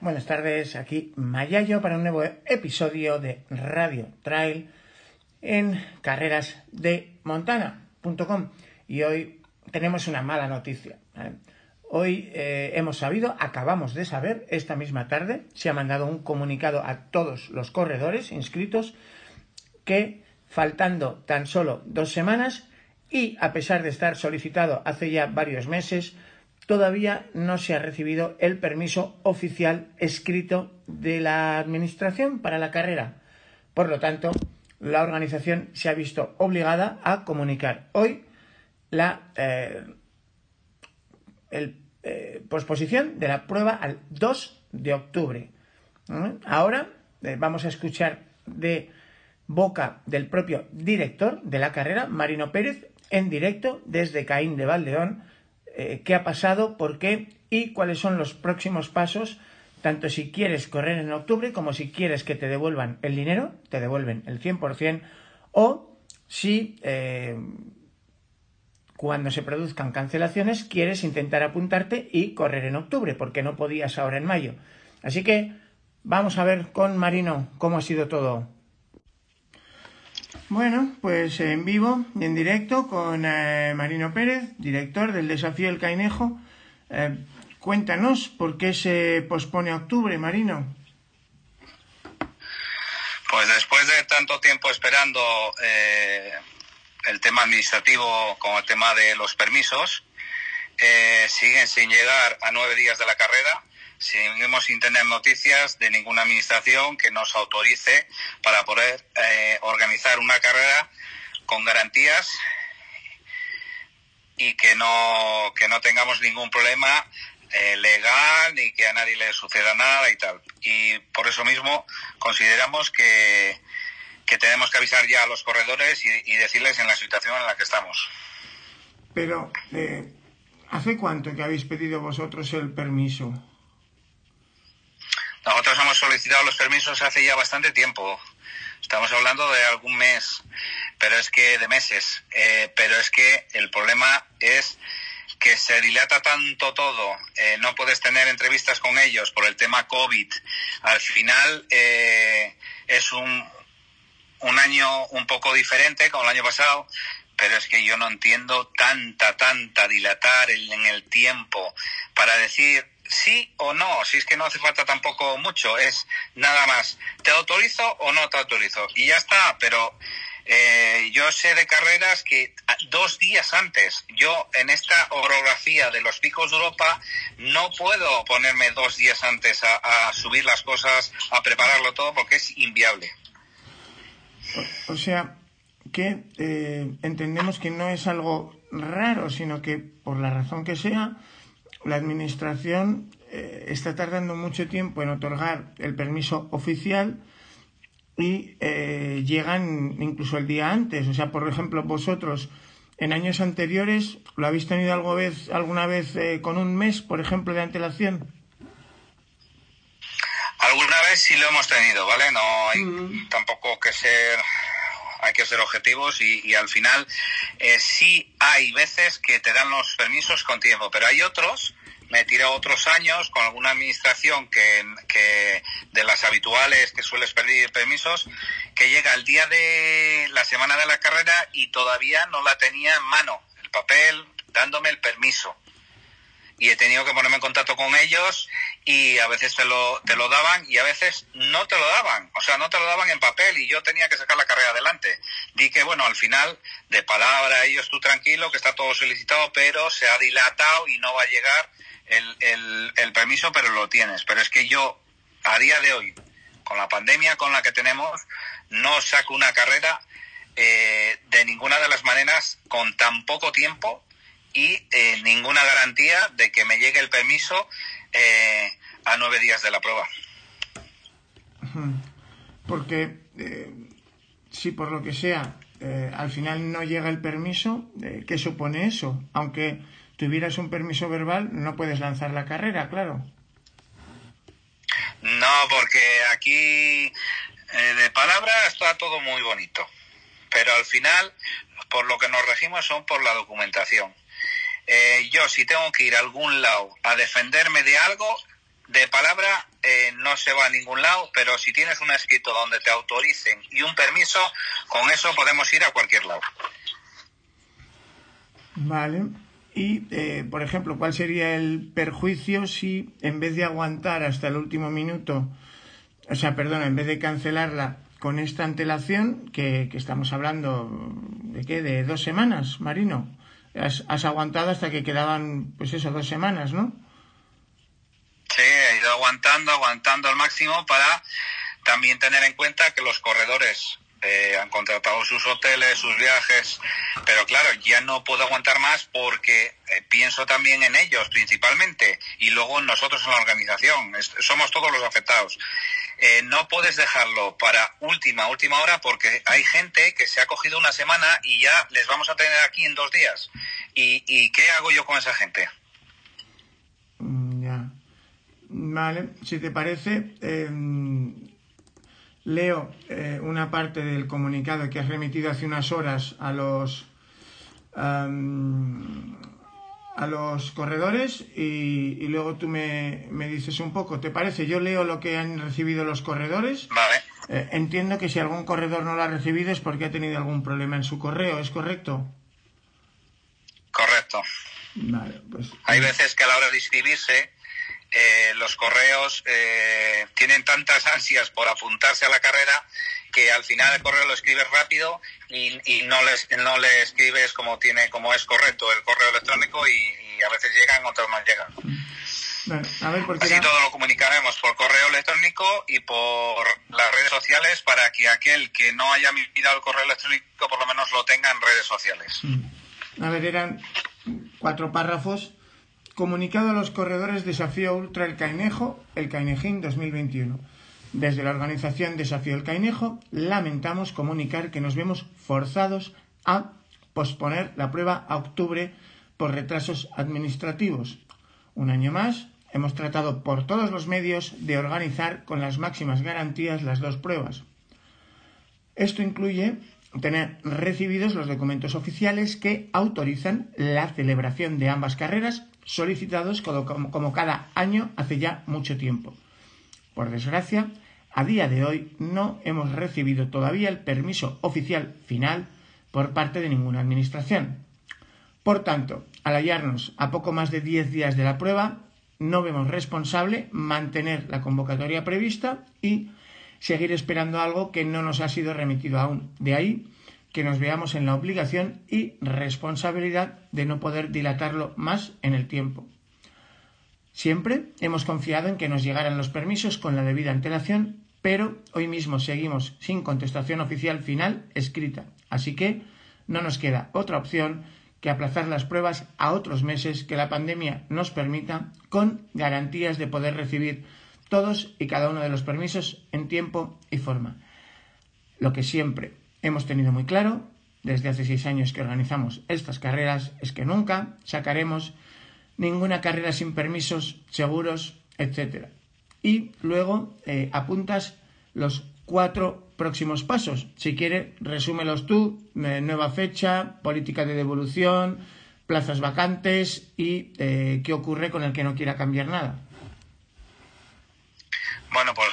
Buenas tardes, aquí Mayayo para un nuevo episodio de Radio Trail en carrerasdemontana.com y hoy tenemos una mala noticia. Hoy eh, hemos sabido, acabamos de saber, esta misma tarde se ha mandado un comunicado a todos los corredores inscritos que faltando tan solo dos semanas y a pesar de estar solicitado hace ya varios meses, todavía no se ha recibido el permiso oficial escrito de la Administración para la carrera. Por lo tanto, la organización se ha visto obligada a comunicar hoy la eh, eh, posposición de la prueba al 2 de octubre. ¿Eh? Ahora vamos a escuchar de boca del propio director de la carrera, Marino Pérez, en directo desde Caín de Valdeón, eh, qué ha pasado, por qué y cuáles son los próximos pasos, tanto si quieres correr en octubre como si quieres que te devuelvan el dinero, te devuelven el 100%, o si eh, cuando se produzcan cancelaciones quieres intentar apuntarte y correr en octubre, porque no podías ahora en mayo. Así que vamos a ver con Marino cómo ha sido todo bueno, pues en vivo en directo con eh, Marino Pérez, director del Desafío El Cainejo. Eh, cuéntanos por qué se pospone octubre, Marino. Pues después de tanto tiempo esperando eh, el tema administrativo como el tema de los permisos, siguen sin llegar a nueve días de la carrera seguimos sin tener noticias de ninguna administración que nos autorice para poder eh, organizar una carrera con garantías y que no, que no tengamos ningún problema eh, legal ni que a nadie le suceda nada y tal. Y por eso mismo consideramos que, que tenemos que avisar ya a los corredores y, decirles en la situación en la que estamos. Pero, eh, ¿hace cuánto que habéis pedido vosotros el permiso? Nosotros hemos solicitado los permisos hace ya bastante tiempo. Estamos hablando de algún mes, pero es que de meses. Eh, pero es que el problema es que se dilata tanto todo, eh, no puedes tener entrevistas con ellos por el tema COVID. Al final eh, es un, un año un poco diferente como el año pasado, pero es que yo no entiendo tanta, tanta dilatar en el tiempo para decir sí o no, si es que no hace falta tampoco mucho, es nada más, ¿te autorizo o no te autorizo? Y ya está, pero eh, yo sé de carreras que dos días antes, yo en esta orografía de los picos de Europa, no puedo ponerme dos días antes a, subir las cosas, a prepararlo todo, porque es inviable. O, sea, que eh, entendemos que no es algo raro, sino que por la razón que sea, la Administración eh, está tardando mucho tiempo en otorgar el permiso oficial y eh, llegan incluso el día antes. O sea, por ejemplo, vosotros en años anteriores, ¿lo habéis tenido alguna vez, alguna vez eh, con un mes, por ejemplo, de antelación? Alguna vez sí lo hemos tenido, ¿vale? No hay mm. tampoco que ser hay que ser objetivos y, al final eh, sí hay veces que te dan los permisos con tiempo, pero hay otros me tirado otros años con alguna administración que, que, de las habituales que sueles pedir permisos, que llega el día de la semana de la carrera y todavía no la tenía en mano, el papel dándome el permiso. Y he tenido que ponerme en contacto con ellos y a veces te lo, te lo daban y a veces no te lo daban, o sea, no te lo daban en papel y yo tenía que sacar la carrera adelante. Di que, bueno, al final, de palabra, ellos tú tranquilo, que está todo solicitado, pero se ha dilatado y no va a llegar el, el, el permiso, pero lo tienes. Pero es que yo, a día de hoy, con la pandemia con la que tenemos, no saco una carrera eh, de ninguna de las maneras con tan poco tiempo y eh, ninguna garantía de que me llegue el permiso eh, a nueve días de la prueba. Porque si por lo que sea al final no llega el permiso, ¿qué supone eso? Aunque tuvieras un permiso verbal, no puedes lanzar la carrera, claro. No, porque aquí de palabra está todo muy bonito, pero al final por lo que nos regimos son por la documentación. Eh, yo si tengo que ir a algún lado a defenderme de algo, de palabra eh, no se va a ningún lado, pero si tienes un escrito donde te autoricen y un permiso, con eso podemos ir a cualquier lado. Vale. Y, eh, por ejemplo, ¿cuál sería el perjuicio si en vez de aguantar hasta el último minuto, o sea, perdón, en vez de cancelarla con esta antelación, que, que estamos hablando de qué, de dos semanas, Marino? Has, aguantado hasta que quedaban, pues eso, dos semanas, ¿no? Sí, he ido aguantando, aguantando al máximo para también tener en cuenta que los corredores eh, han contratado sus hoteles, sus viajes, pero claro, ya no puedo aguantar más porque eh, pienso también en ellos principalmente y luego nosotros en la organización, somos todos los afectados. Eh, no puedes dejarlo para última, última hora porque hay gente que se ha cogido una semana y ya les vamos a tener aquí en dos días. ¿Y, qué hago yo con esa gente? Mm. Vale, si te parece, em, leo eh, una parte del comunicado que has remitido hace unas horas a los a los corredores y, luego tú me, dices un poco, ¿te parece? Yo leo lo que han recibido los corredores. Vale. Eh, entiendo que si algún corredor no lo ha recibido es porque ha tenido algún problema en su correo, ¿es correcto? Correcto. Vale, pues... Hay veces que a la hora de inscribirse eh, los correos eh, tienen tantas ansias por apuntarse a la carrera que al final el correo lo escribes rápido y, no, les, no le escribes como tiene como es correcto el correo electrónico y, a veces llegan, otros no llegan. a ver, Así todo lo comunicaremos por correo electrónico y por las redes sociales para que aquel que no haya mirado el correo electrónico por lo menos lo tenga en redes sociales. Mm. A ver, eran cuatro párrafos. Comunicado a los corredores Desafío Ultra El Cainejo, el Cainejín 2021. Desde la organización Desafío El Cainejo lamentamos comunicar que nos vemos forzados a posponer la prueba a octubre por retrasos administrativos. Un año más, hemos tratado por todos los medios de organizar con las máximas garantías las dos pruebas. Esto incluye tener recibidos los documentos oficiales que autorizan la celebración de ambas carreras solicitados como, cada año hace ya mucho tiempo. Por desgracia, a día de hoy no hemos recibido todavía el permiso oficial final por parte de ninguna administración. Por tanto, al hallarnos a poco más de 10 días de la prueba, no vemos responsable mantener la convocatoria prevista y seguir esperando algo que no nos ha sido remitido aún. De ahí que nos veamos en la obligación y responsabilidad de no poder dilatarlo más en el tiempo. Siempre hemos confiado en que nos llegaran los permisos con la debida antelación, pero hoy mismo seguimos sin contestación oficial final escrita, así que no nos queda otra opción que aplazar las pruebas a otros meses que la pandemia nos permita, con garantías de poder recibir todos y cada uno de los permisos en tiempo y forma. Lo que siempre hemos tenido muy claro, desde hace seis años que organizamos estas carreras, es que nunca sacaremos ninguna carrera sin permisos, seguros, etc. Y luego eh, apuntas los cuatro próximos pasos. Si quieres, resúmelos tú. Eh, nueva fecha, política de devolución, plazas vacantes y eh, qué ocurre con el que no quiera cambiar nada. Bueno, pues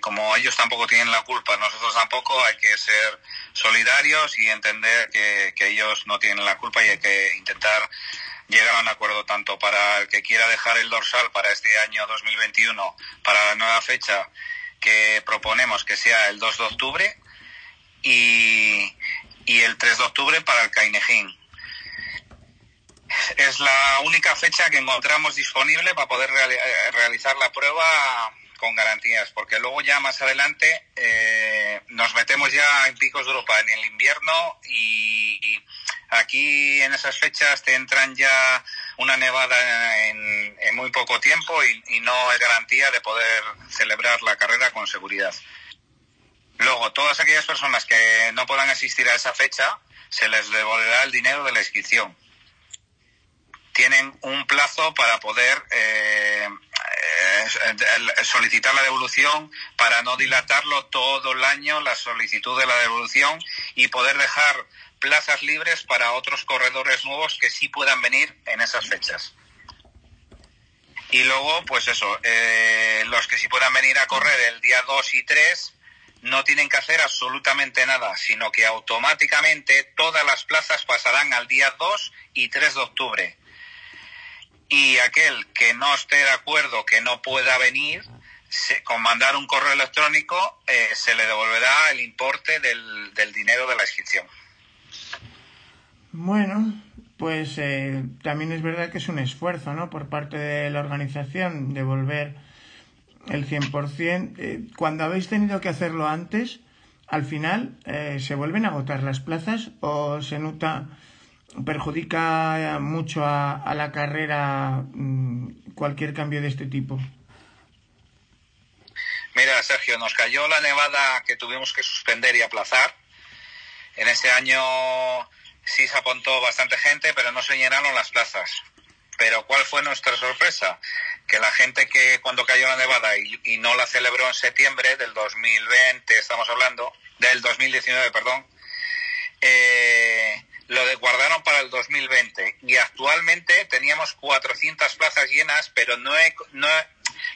como ellos tampoco tienen la culpa, nosotros tampoco, hay que ser solidarios y entender que, que ellos no tienen la culpa y hay que intentar llegar a un acuerdo tanto para el que quiera dejar el dorsal para este año 2021, para la nueva fecha que proponemos que sea el 2 de octubre y, el 3 de octubre para el Cainejín. Es la única fecha que encontramos disponible para poder eh, realizar la prueba con garantías, porque luego ya más adelante eh, nos metemos ya en picos de Europa en el invierno y, aquí en esas fechas te entran ya una nevada en, muy poco tiempo y, no es garantía de poder celebrar la carrera con seguridad. Luego, todas aquellas personas que no puedan asistir a esa fecha, se les devolverá el dinero de la inscripción. Tienen un plazo para poder eh, solicitar la devolución para no dilatarlo todo el año la solicitud de la devolución y poder dejar plazas libres para otros corredores nuevos que sí puedan venir en esas fechas. Y luego, pues eso, eh, los que sí puedan venir a correr el día 2 y 3 no tienen que hacer absolutamente nada, sino que automáticamente todas las plazas pasarán al día 2 y 3 de octubre y aquel que no esté de acuerdo, que no pueda venir, con mandar un correo electrónico eh, se le devolverá el importe del, dinero de la inscripción. Bueno, pues eh, también es verdad que es un esfuerzo, ¿no? Por parte de la organización devolver el 100%. Eh, cuando habéis tenido que hacerlo antes, al final, ¿se vuelven a agotar las plazas o se nota perjudica mucho a, la carrera mm, cualquier cambio de este tipo? Mira, Sergio, nos cayó la nevada que tuvimos que suspender y aplazar. En este año sí se apuntó bastante gente, pero no se llenaron las plazas. Pero ¿cuál fue nuestra sorpresa? Que la gente que cuando cayó la nevada y, y no la celebró en septiembre del 2020, estamos hablando, del 2019, perdón, eh, lo guardaron para el 2020 y actualmente teníamos 400 plazas llenas, pero no he, no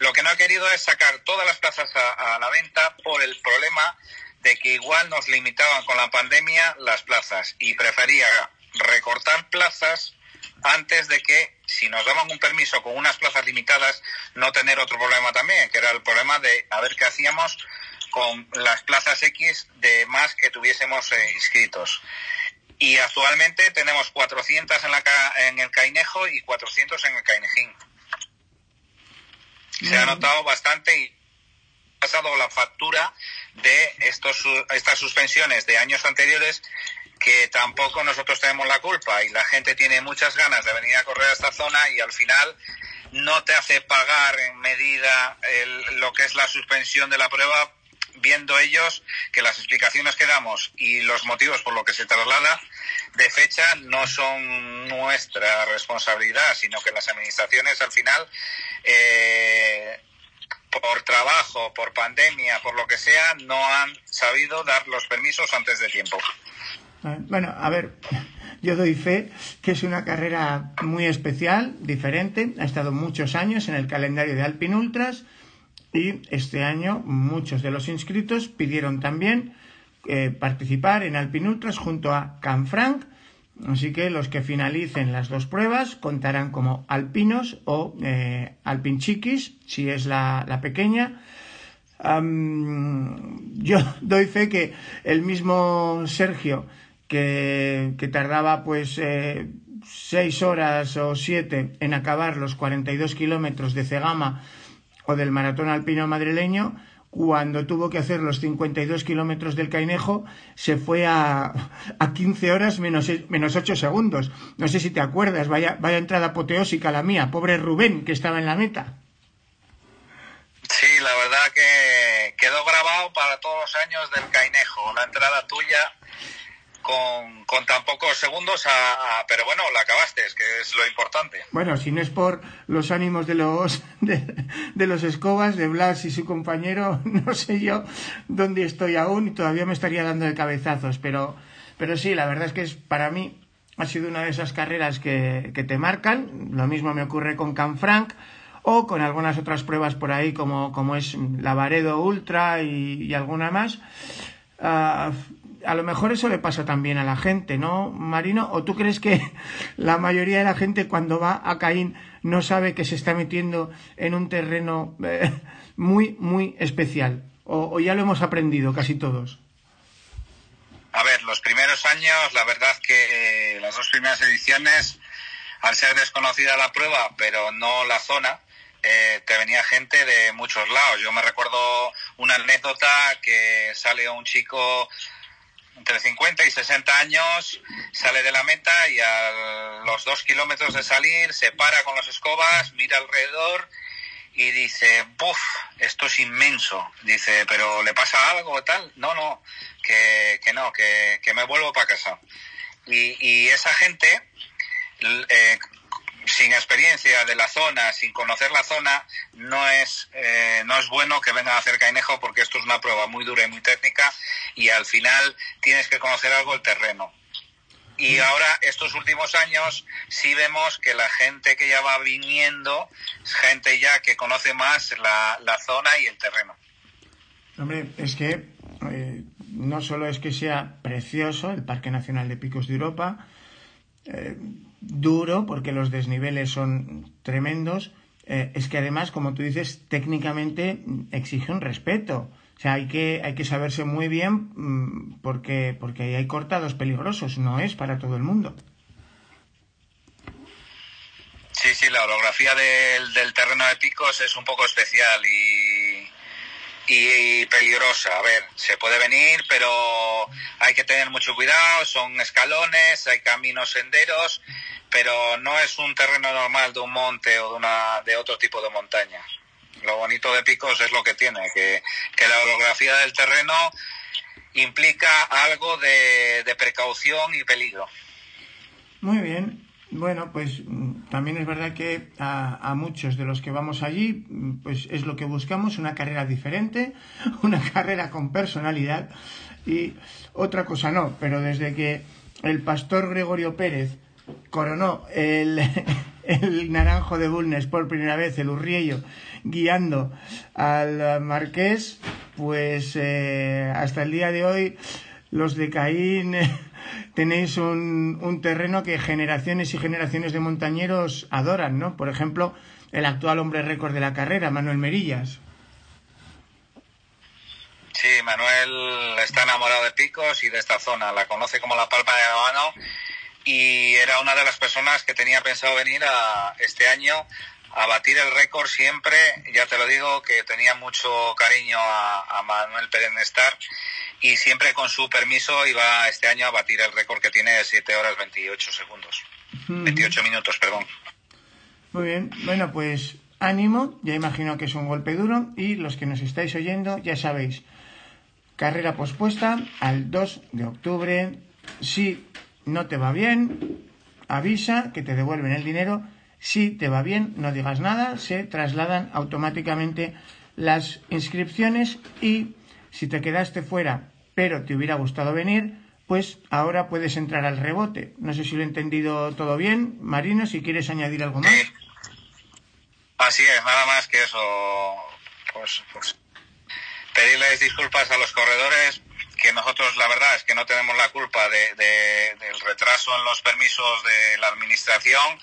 lo que no he querido es sacar todas las plazas a, la venta por el problema de que igual nos limitaban con la pandemia las plazas. Y prefería recortar plazas antes de que, si nos daban un permiso con unas plazas limitadas, no tener otro problema también, que era el problema de a ver qué hacíamos con las plazas X de más que tuviésemos eh, inscritos y actualmente tenemos 400 en, la, en el Cainejo y 400 en el Cainejín. Se ha notado bastante y ha pasado la factura de estos, estas suspensiones de años anteriores que tampoco nosotros tenemos la culpa y la gente tiene muchas ganas de venir a correr a esta zona y al final no te hace pagar en medida lo que es la suspensión de la prueba viendo ellos que las explicaciones que damos y los motivos por los que se traslada de fecha no son nuestra responsabilidad, sino que las administraciones al final, eh, por trabajo, por pandemia, por lo que sea, no han sabido dar los permisos antes de tiempo. Bueno, a ver, yo doy fe que es una carrera muy especial, diferente, ha estado muchos años en el calendario de Alpin Ultras y este año muchos de los inscritos pidieron también eh, participar en Alpin Ultras junto a Canfranc, así que los que finalicen las dos pruebas contarán como alpinos o eh, alpinchiquis, si es la, pequeña. yo doy fe que el mismo Sergio, que, tardaba pues eh, seis horas o siete en acabar los 42 kilómetros de Cegama del maratón alpino madrileño, cuando tuvo que hacer los 52 kilómetros del Cainejo, se fue a, a 15 horas menos, menos 8 segundos. No sé si te acuerdas, vaya, vaya entrada apoteósica la mía, pobre Rubén, que estaba en la meta. Sí, la verdad que quedó grabado para todos los años del Cainejo, la entrada tuya con, tan pocos segundos, pero bueno, la acabaste, es que es lo importante. Bueno, si no es por los ánimos de los, de, los escobas, de Blas y su compañero, no sé yo dónde estoy aún y todavía me estaría dando de cabezazos, pero, pero sí, la verdad es que es para mí ha sido una de esas carreras que, que te marcan, lo mismo me ocurre con Canfranc, o con algunas otras pruebas por ahí como, como es la Varedo Ultra y, alguna más. Ah, a lo mejor eso le pasa también a la gente, ¿no, Marino? ¿O tú crees que la mayoría de la gente cuando va a Caín no sabe que se está metiendo en un terreno eh, muy, muy especial? O, ya lo hemos aprendido casi todos? A ver, los primeros años, la verdad que las dos primeras ediciones, al ser desconocida la prueba, pero no la zona, eh, te venía gente de muchos lados. Yo me recuerdo una anécdota que sale un chico entre 50 y 60 años, sale de la meta y a los dos kilómetros de salir se para con las escobas, mira alrededor y dice, ¡buf! Esto es inmenso. Dice, ¿pero le pasa algo o tal? No, no, que, que no, que, que me vuelvo para casa. Y, esa gente, eh, sin experiencia de la zona, sin conocer la zona, no es, eh, no es bueno que vengan a hacer cainejo porque esto es una prueba muy dura y muy técnica y al final tienes que conocer algo el terreno. Y ahora, estos últimos años, sí vemos que la gente que ya va viniendo es gente ya que conoce más la, la zona y el terreno. Hombre, es que eh, no solo es que sea precioso el Parque Nacional de Picos de Europa, eh, duro porque los desniveles son tremendos, eh, es que además, como tú dices, técnicamente exige un respeto. O sea, hay que, hay que saberse muy bien mm, porque, porque hay cortados peligrosos, no es para todo el mundo. Sí, sí, la orografía del, del terreno de picos es un poco especial y, y peligrosa. A ver, se puede venir, pero hay que tener mucho cuidado, son escalones, hay caminos senderos, pero no es un terreno normal de un monte o de, una, de otro tipo de montaña. Lo bonito de Picos es lo que tiene, que, que la orografía del terreno implica algo de, de precaución y peligro. Muy bien. Bueno, pues también es verdad que a, muchos de los que vamos allí, pues es lo que buscamos, una carrera diferente, una carrera con personalidad y otra cosa no, pero desde que el pastor Gregorio Pérez coronó el, el Naranjo de Bulnes por primera vez, el Urriello, guiando al Marqués, pues eh, hasta el día de hoy los de Caín tenéis un, un, terreno que generaciones y generaciones de montañeros adoran, ¿no? Por ejemplo, el actual hombre récord de la carrera, Manuel Merillas. Sí, Manuel está enamorado de Picos y de esta zona, la conoce como la palma de la mano y era una de las personas que tenía pensado venir a este año a batir el récord siempre, ya te lo digo, que tenía mucho cariño a, Manuel Pérez y siempre con su permiso iba este año a batir el récord que tiene de 7 horas 28 segundos. Mm. 28 minutos, perdón. Muy bien, bueno, pues ánimo, ya imagino que es un golpe duro y los que nos estáis oyendo ya sabéis, carrera pospuesta al 2 de octubre, si no te va bien, avisa que te devuelven el dinero, si te va bien, no digas nada, se trasladan automáticamente las inscripciones y si te quedaste fuera pero te hubiera gustado venir, pues ahora puedes entrar al rebote. No sé si lo he entendido todo bien. Marino, si quieres añadir algo más. Sí. Así es, nada más que eso. Pues, pues pedirles disculpas a los corredores, que nosotros la verdad es que no tenemos la culpa de, de, del retraso en los permisos de la administración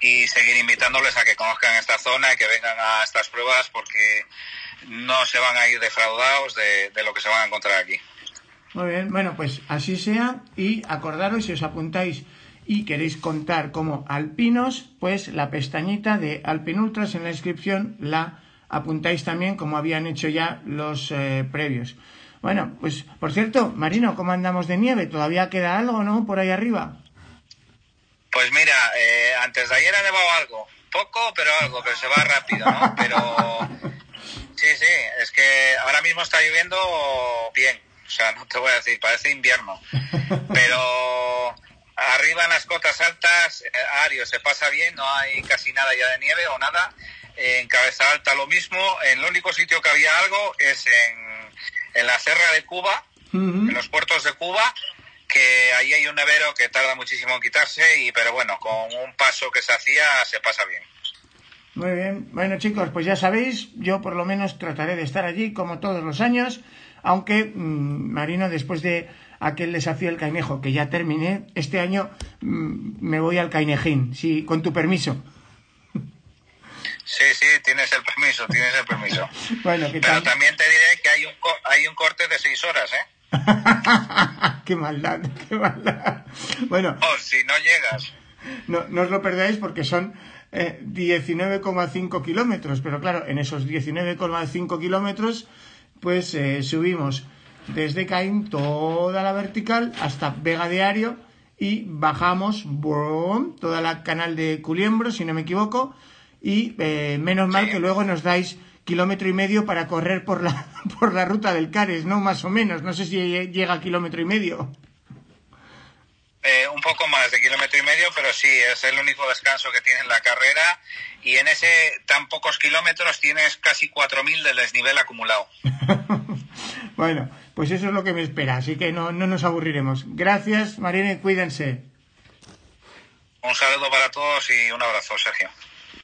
y seguir invitándoles a que conozcan esta zona y que vengan a estas pruebas porque no se van a ir defraudados de, de lo que se van a encontrar aquí. Muy bien, bueno, pues así sea y acordaros si os apuntáis y queréis contar como alpinos, pues la pestañita de Alpin Ultras en la inscripción la apuntáis también como habían hecho ya los eh, previos. Bueno, pues por cierto, Marino, ¿cómo andamos de nieve? ¿Todavía queda algo, no? Por ahí arriba. Pues mira, eh, antes de ayer ha nevado algo, poco, pero algo, pero se va rápido, ¿no? Pero sí, sí, es que ahora mismo está lloviendo bien o sea, no te voy a decir, parece invierno. Pero arriba en las cotas altas, eh, Ario se pasa bien, no hay casi nada ya de nieve o nada. En Cabeza Alta lo mismo. En el único sitio que había algo es en, en la Serra de Cuba, uh -huh. en los puertos de Cuba, que ahí hay un nevero que tarda muchísimo en quitarse, y pero bueno, con un paso que se hacía se pasa bien. Muy bien. Bueno, chicos, pues ya sabéis, yo por lo menos trataré de estar allí como todos los años aunque mmm, Marino, después de aquel desafío del Cainejo que ya terminé, este año mmm, me voy al Cainejín, sí, con tu permiso. Sí, sí, tienes el permiso, tienes el permiso. bueno, ¿qué Pero también te diré que hay un, hay un corte de seis horas, ¿eh? qué maldad, qué maldad. Bueno. Oh, si no llegas. No, no os lo perdáis porque son eh, 19,5 kilómetros, pero claro, en esos 19,5 kilómetros pues eh, subimos desde Caín toda la vertical hasta Vega Diario y bajamos toda la canal de Culiembro, si no me equivoco, y eh, menos mal que luego nos dais kilómetro y medio para correr por la, por la ruta del Cares, ¿no? Más o menos, no sé si llega a kilómetro y medio. Eh, un poco más de kilómetro y medio, pero sí, es el único descanso que tiene en la carrera y en ese tan pocos kilómetros tienes casi 4.000 de desnivel acumulado. bueno, pues eso es lo que me espera, así que no, no nos aburriremos. Gracias, Marina, cuídense. Un saludo para todos y un abrazo, Sergio.